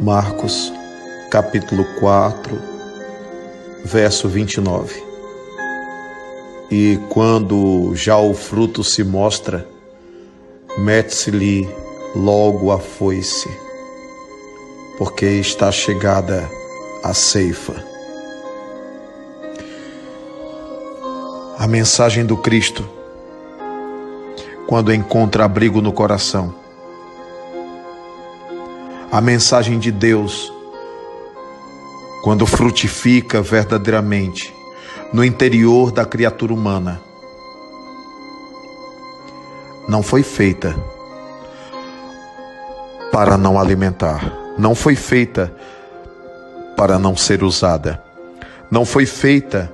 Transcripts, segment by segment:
Marcos, capítulo 4, verso 29. E quando já o fruto se mostra, mete-se-lhe logo a foice, porque está chegada a ceifa. A mensagem do Cristo, quando encontra abrigo no coração, a mensagem de Deus, quando frutifica verdadeiramente no interior da criatura humana, não foi feita para não alimentar, não foi feita para não ser usada, não foi feita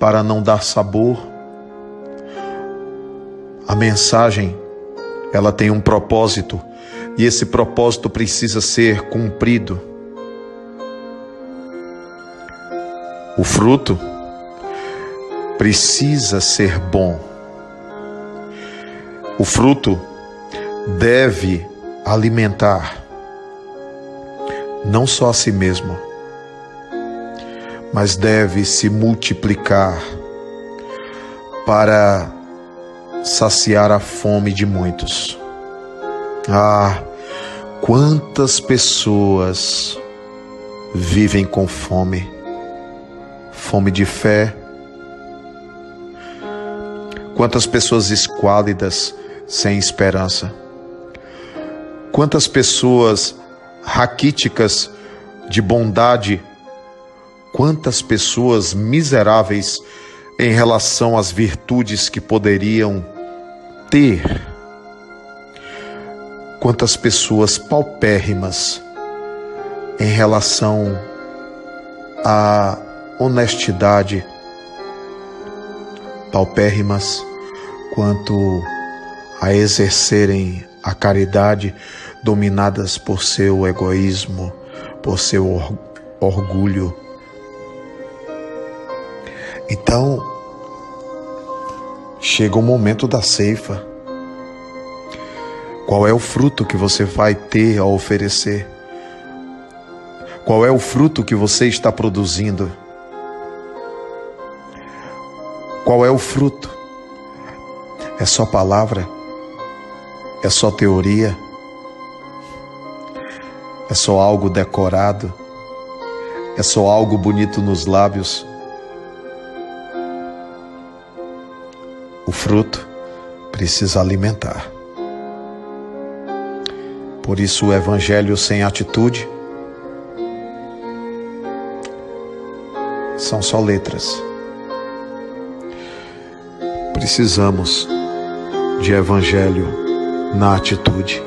para não dar sabor. A mensagem, ela tem um propósito e esse propósito precisa ser cumprido. O fruto precisa ser bom. O fruto deve alimentar não só a si mesmo, mas deve se multiplicar para saciar a fome de muitos. Ah, quantas pessoas vivem com fome, fome de fé. Quantas pessoas esquálidas, sem esperança. Quantas pessoas raquíticas de bondade. Quantas pessoas miseráveis em relação às virtudes que poderiam ter quantas pessoas paupérrimas em relação à honestidade, paupérrimas quanto a exercerem a caridade, dominadas por seu egoísmo, por seu orgulho. Então, chega o momento da ceifa qual é o fruto que você vai ter a oferecer? Qual é o fruto que você está produzindo? Qual é o fruto? É só palavra? É só teoria? É só algo decorado? É só algo bonito nos lábios? O fruto precisa alimentar. Por isso, o evangelho sem atitude são só letras. Precisamos de evangelho na atitude.